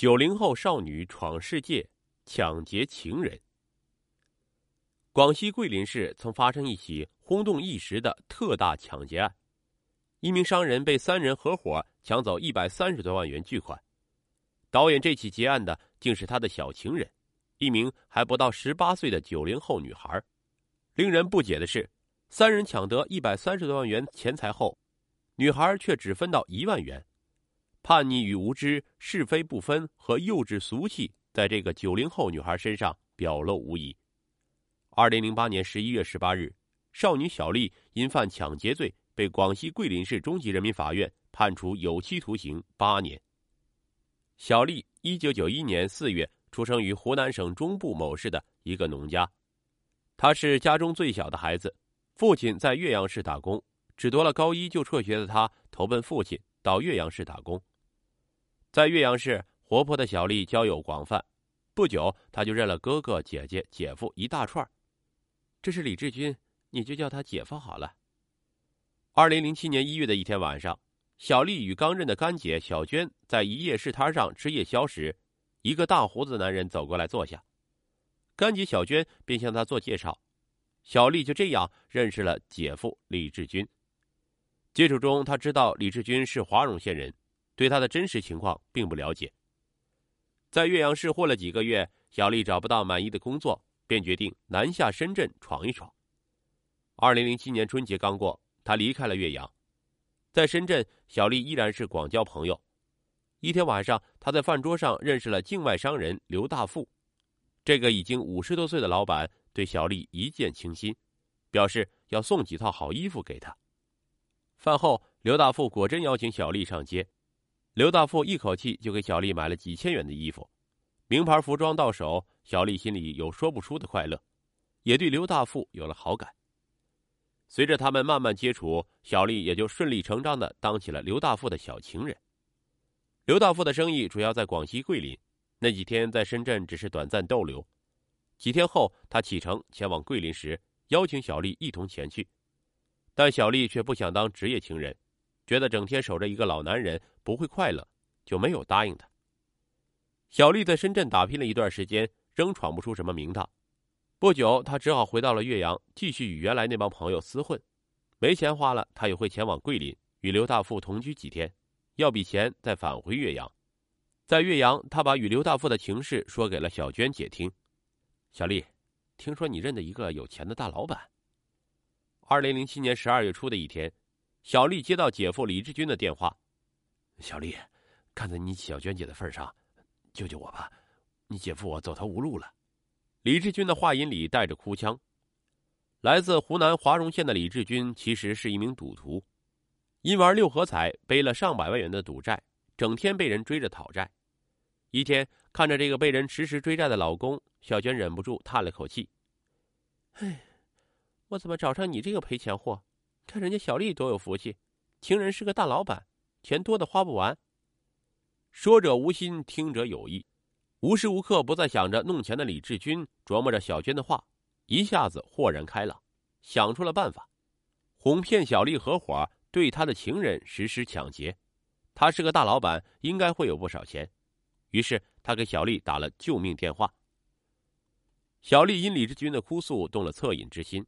九零后少女闯世界，抢劫情人。广西桂林市曾发生一起轰动一时的特大抢劫案，一名商人被三人合伙抢走一百三十多万元巨款。导演这起劫案的竟是他的小情人，一名还不到十八岁的九零后女孩。令人不解的是，三人抢得一百三十多万元钱财后，女孩却只分到一万元。叛逆与无知、是非不分和幼稚俗气，在这个九零后女孩身上表露无遗。二零零八年十一月十八日，少女小丽因犯抢劫罪，被广西桂林市中级人民法院判处有期徒刑八年。小丽一九九一年四月出生于湖南省中部某市的一个农家，她是家中最小的孩子，父亲在岳阳市打工，只读了高一就辍学的她投奔父亲到岳阳市打工。在岳阳市，活泼的小丽交友广泛，不久她就认了哥哥、姐姐、姐夫一大串这是李志军，你就叫他姐夫好了。二零零七年一月的一天晚上，小丽与刚认的干姐小娟在一夜市摊上吃夜宵时，一个大胡子男人走过来坐下，干姐小娟便向他做介绍，小丽就这样认识了姐夫李志军。接触中，他知道李志军是华容县人。对他的真实情况并不了解。在岳阳市混了几个月，小丽找不到满意的工作，便决定南下深圳闯一闯。二零零七年春节刚过，她离开了岳阳，在深圳，小丽依然是广交朋友。一天晚上，她在饭桌上认识了境外商人刘大富，这个已经五十多岁的老板对小丽一见倾心，表示要送几套好衣服给她。饭后，刘大富果真邀请小丽上街。刘大富一口气就给小丽买了几千元的衣服，名牌服装到手，小丽心里有说不出的快乐，也对刘大富有了好感。随着他们慢慢接触，小丽也就顺理成章的当起了刘大富的小情人。刘大富的生意主要在广西桂林，那几天在深圳只是短暂逗留。几天后，他启程前往桂林时，邀请小丽一同前去，但小丽却不想当职业情人。觉得整天守着一个老男人不会快乐，就没有答应他。小丽在深圳打拼了一段时间，仍闯不出什么名堂。不久，她只好回到了岳阳，继续与原来那帮朋友厮混。没钱花了，她也会前往桂林与刘大富同居几天，要笔钱再返回岳阳。在岳阳，她把与刘大富的情事说给了小娟姐听。小丽，听说你认得一个有钱的大老板。二零零七年十二月初的一天。小丽接到姐夫李志军的电话：“小丽，看在你小娟姐的份上，救救我吧！你姐夫我走投无路了。”李志军的话音里带着哭腔。来自湖南华容县的李志军其实是一名赌徒，因玩六合彩背了上百万元的赌债，整天被人追着讨债。一天，看着这个被人迟迟追债的老公，小娟忍不住叹了口气：“哎，我怎么找上你这个赔钱货？”看人家小丽多有福气，情人是个大老板，钱多的花不完。说者无心，听者有意，无时无刻不在想着弄钱的李志军琢磨着小娟的话，一下子豁然开朗，想出了办法，哄骗小丽合伙对他的情人实施抢劫。他是个大老板，应该会有不少钱，于是他给小丽打了救命电话。小丽因李志军的哭诉动了恻隐之心。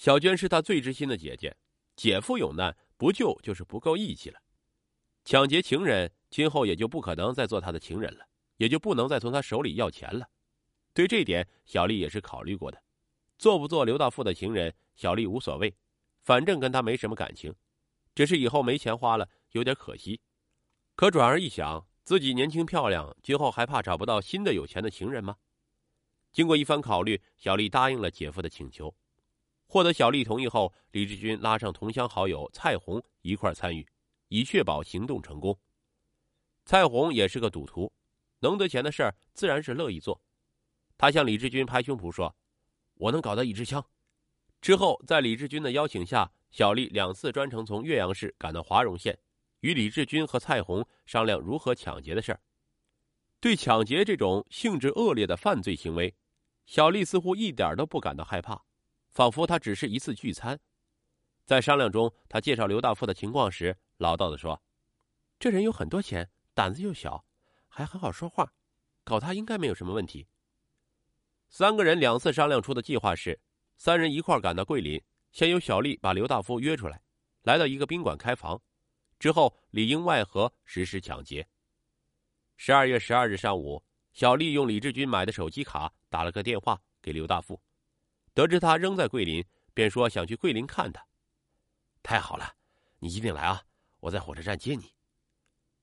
小娟是他最知心的姐姐，姐夫有难不救就是不够义气了。抢劫情人，今后也就不可能再做他的情人了，也就不能再从他手里要钱了。对这点，小丽也是考虑过的。做不做刘大富的情人，小丽无所谓，反正跟他没什么感情，只是以后没钱花了，有点可惜。可转而一想，自己年轻漂亮，今后还怕找不到新的有钱的情人吗？经过一番考虑，小丽答应了姐夫的请求。获得小丽同意后，李志军拉上同乡好友蔡红一块参与，以确保行动成功。蔡红也是个赌徒，能得钱的事儿自然是乐意做。他向李志军拍胸脯说：“我能搞到一支枪。”之后，在李志军的邀请下，小丽两次专程从岳阳市赶到华容县，与李志军和蔡红商量如何抢劫的事儿。对抢劫这种性质恶劣的犯罪行为，小丽似乎一点都不感到害怕。仿佛他只是一次聚餐，在商量中，他介绍刘大富的情况时，老道的说：“这人有很多钱，胆子又小，还很好说话，搞他应该没有什么问题。三个人两次商量出的计划是，三人一块赶到桂林，先由小丽把刘大夫约出来，来到一个宾馆开房，之后里应外合实施抢劫。十二月十二日上午，小丽用李志军买的手机卡打了个电话给刘大富，得知他仍在桂林，便说想去桂林看他。太好了，你一定来啊！我在火车站接你。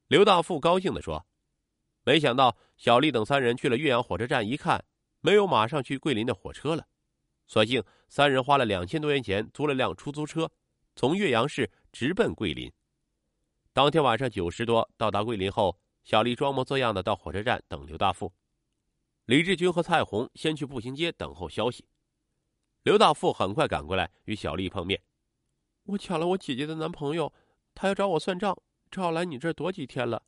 刘大富高兴地说。没想到小丽等三人去了岳阳火车站，一看没有马上去桂林的火车了，索性三人花了两千多元钱租了辆出租车，从岳阳市直奔桂林。当天晚上九时多到达桂林后，小丽装模作样的到火车站等刘大富，李志军和蔡红先去步行街等候消息。刘大富很快赶过来与小丽碰面，我抢了我姐姐的男朋友，他要找我算账，只好来你这儿躲几天了。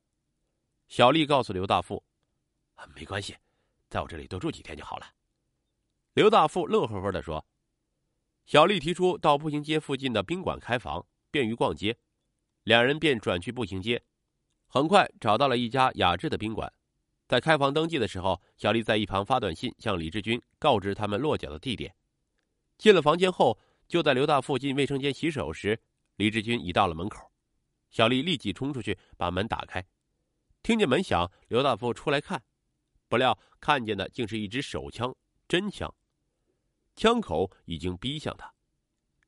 小丽告诉刘大富：“没关系，在我这里多住几天就好了。”刘大富乐呵呵的说。小丽提出到步行街附近的宾馆开房，便于逛街，两人便转去步行街，很快找到了一家雅致的宾馆。在开房登记的时候，小丽在一旁发短信向李志军告知他们落脚的地点。进了房间后，就在刘大富进卫生间洗手时，李志军已到了门口，小丽立即冲出去把门打开。听见门响，刘大富出来看，不料看见的竟是一支手枪，真枪，枪口已经逼向他。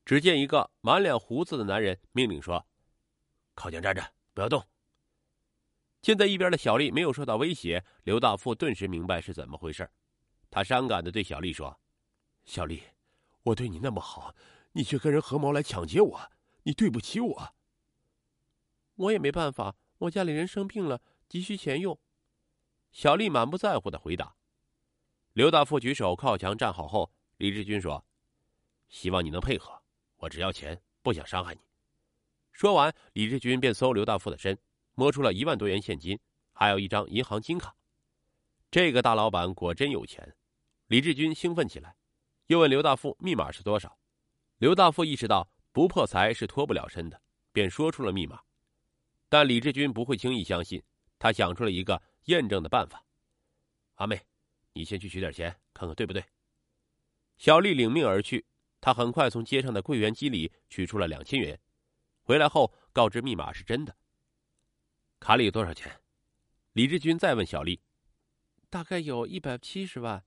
只见一个满脸胡子的男人命令说：“靠墙站着，不要动。”站在一边的小丽没有受到威胁，刘大富顿时明白是怎么回事，他伤感的对小丽说：“小丽，我对你那么好，你却跟人合谋来抢劫我，你对不起我。”我也没办法，我家里人生病了。急需钱用，小丽满不在乎的回答。刘大富举手靠墙站好后，李志军说：“希望你能配合，我只要钱，不想伤害你。”说完，李志军便搜刘大富的身，摸出了一万多元现金，还有一张银行金卡。这个大老板果真有钱，李志军兴奋起来，又问刘大富密码是多少。刘大富意识到不破财是脱不了身的，便说出了密码。但李志军不会轻易相信。他想出了一个验证的办法，阿妹，你先去取点钱，看看对不对。小丽领命而去，她很快从街上的柜员机里取出了两千元，回来后告知密码是真的。卡里有多少钱？李志军再问小丽，大概有一百七十万。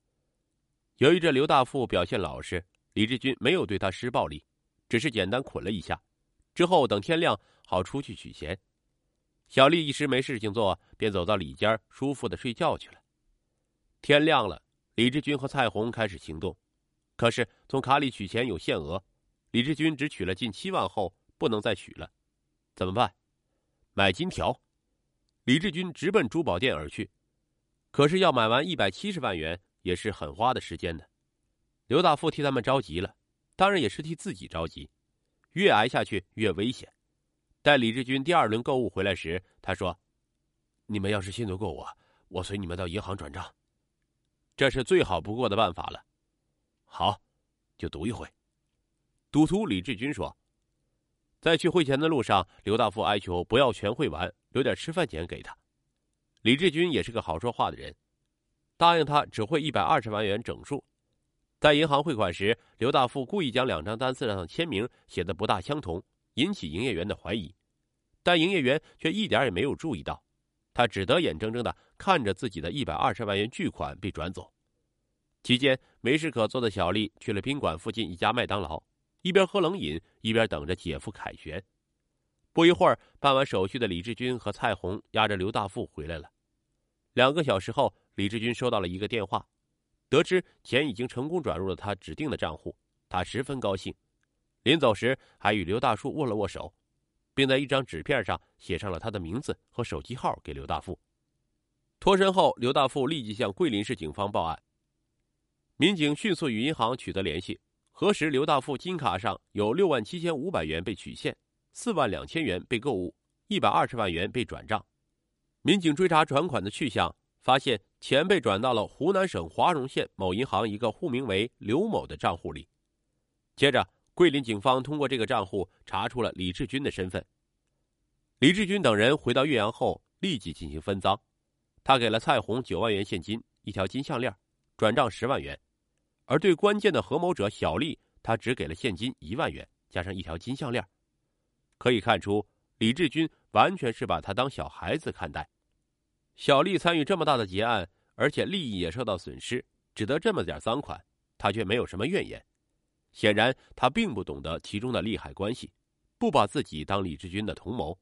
由于这刘大富表现老实，李志军没有对他施暴力，只是简单捆了一下，之后等天亮好出去取钱。小丽一时没事情做，便走到里间舒服的睡觉去了。天亮了，李志军和蔡红开始行动，可是从卡里取钱有限额，李志军只取了近七万后不能再取了，怎么办？买金条。李志军直奔珠宝店而去，可是要买完一百七十万元也是很花的时间的。刘大富替他们着急了，当然也是替自己着急，越挨下去越危险。待李志军第二轮购物回来时，他说：“你们要是信得过我，我随你们到银行转账，这是最好不过的办法了。”好，就赌一回。赌徒李志军说：“在去汇钱的路上，刘大富哀求不要全汇完，留点吃饭钱给他。”李志军也是个好说话的人，答应他只汇一百二十万元整数。在银行汇款时，刘大富故意将两张单子上的签名写的不大相同。引起营业员的怀疑，但营业员却一点也没有注意到，他只得眼睁睁的看着自己的一百二十万元巨款被转走。期间没事可做的小丽去了宾馆附近一家麦当劳，一边喝冷饮，一边等着姐夫凯旋。不一会儿，办完手续的李志军和蔡红押着刘大富回来了。两个小时后，李志军收到了一个电话，得知钱已经成功转入了他指定的账户，他十分高兴。临走时，还与刘大叔握了握手，并在一张纸片上写上了他的名字和手机号给刘大富。脱身后，刘大富立即向桂林市警方报案。民警迅速与银行取得联系，核实刘大富金卡上有六万七千五百元被取现，四万两千元被购物，一百二十万元被转账。民警追查转款的去向，发现钱被转到了湖南省华容县某银行一个户名为刘某的账户里。接着。桂林警方通过这个账户查出了李志军的身份。李志军等人回到岳阳后，立即进行分赃，他给了蔡红九万元现金、一条金项链，转账十万元；而对关键的合谋者小丽，他只给了现金一万元，加上一条金项链。可以看出，李志军完全是把他当小孩子看待。小丽参与这么大的劫案，而且利益也受到损失，只得这么点赃款，他却没有什么怨言。显然，他并不懂得其中的利害关系，不把自己当李志军的同谋，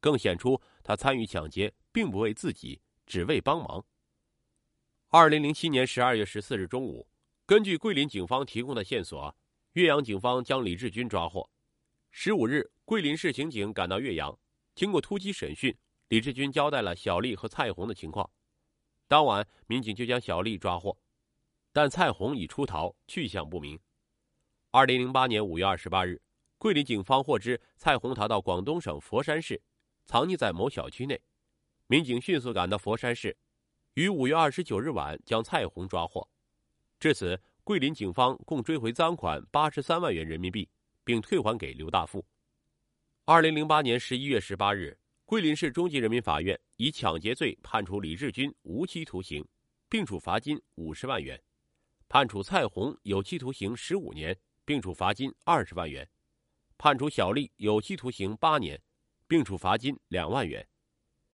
更显出他参与抢劫并不为自己。只为帮忙。二零零七年十二月十四日中午，根据桂林警方提供的线索，岳阳警方将李志军抓获。十五日，桂林市刑警赶到岳阳，经过突击审讯，李志军交代了小丽和蔡红的情况。当晚，民警就将小丽抓获，但蔡红已出逃，去向不明。二零零八年五月二十八日，桂林警方获知蔡红逃到广东省佛山市，藏匿在某小区内。民警迅速赶到佛山市，于五月二十九日晚将蔡红抓获。至此，桂林警方共追回赃款八十三万元人民币，并退还给刘大富。二零零八年十一月十八日，桂林市中级人民法院以抢劫罪判处李志军无期徒刑，并处罚金五十万元；判处蔡红有期徒刑十五年，并处罚金二十万元；判处小丽有期徒刑八年，并处罚金两万元。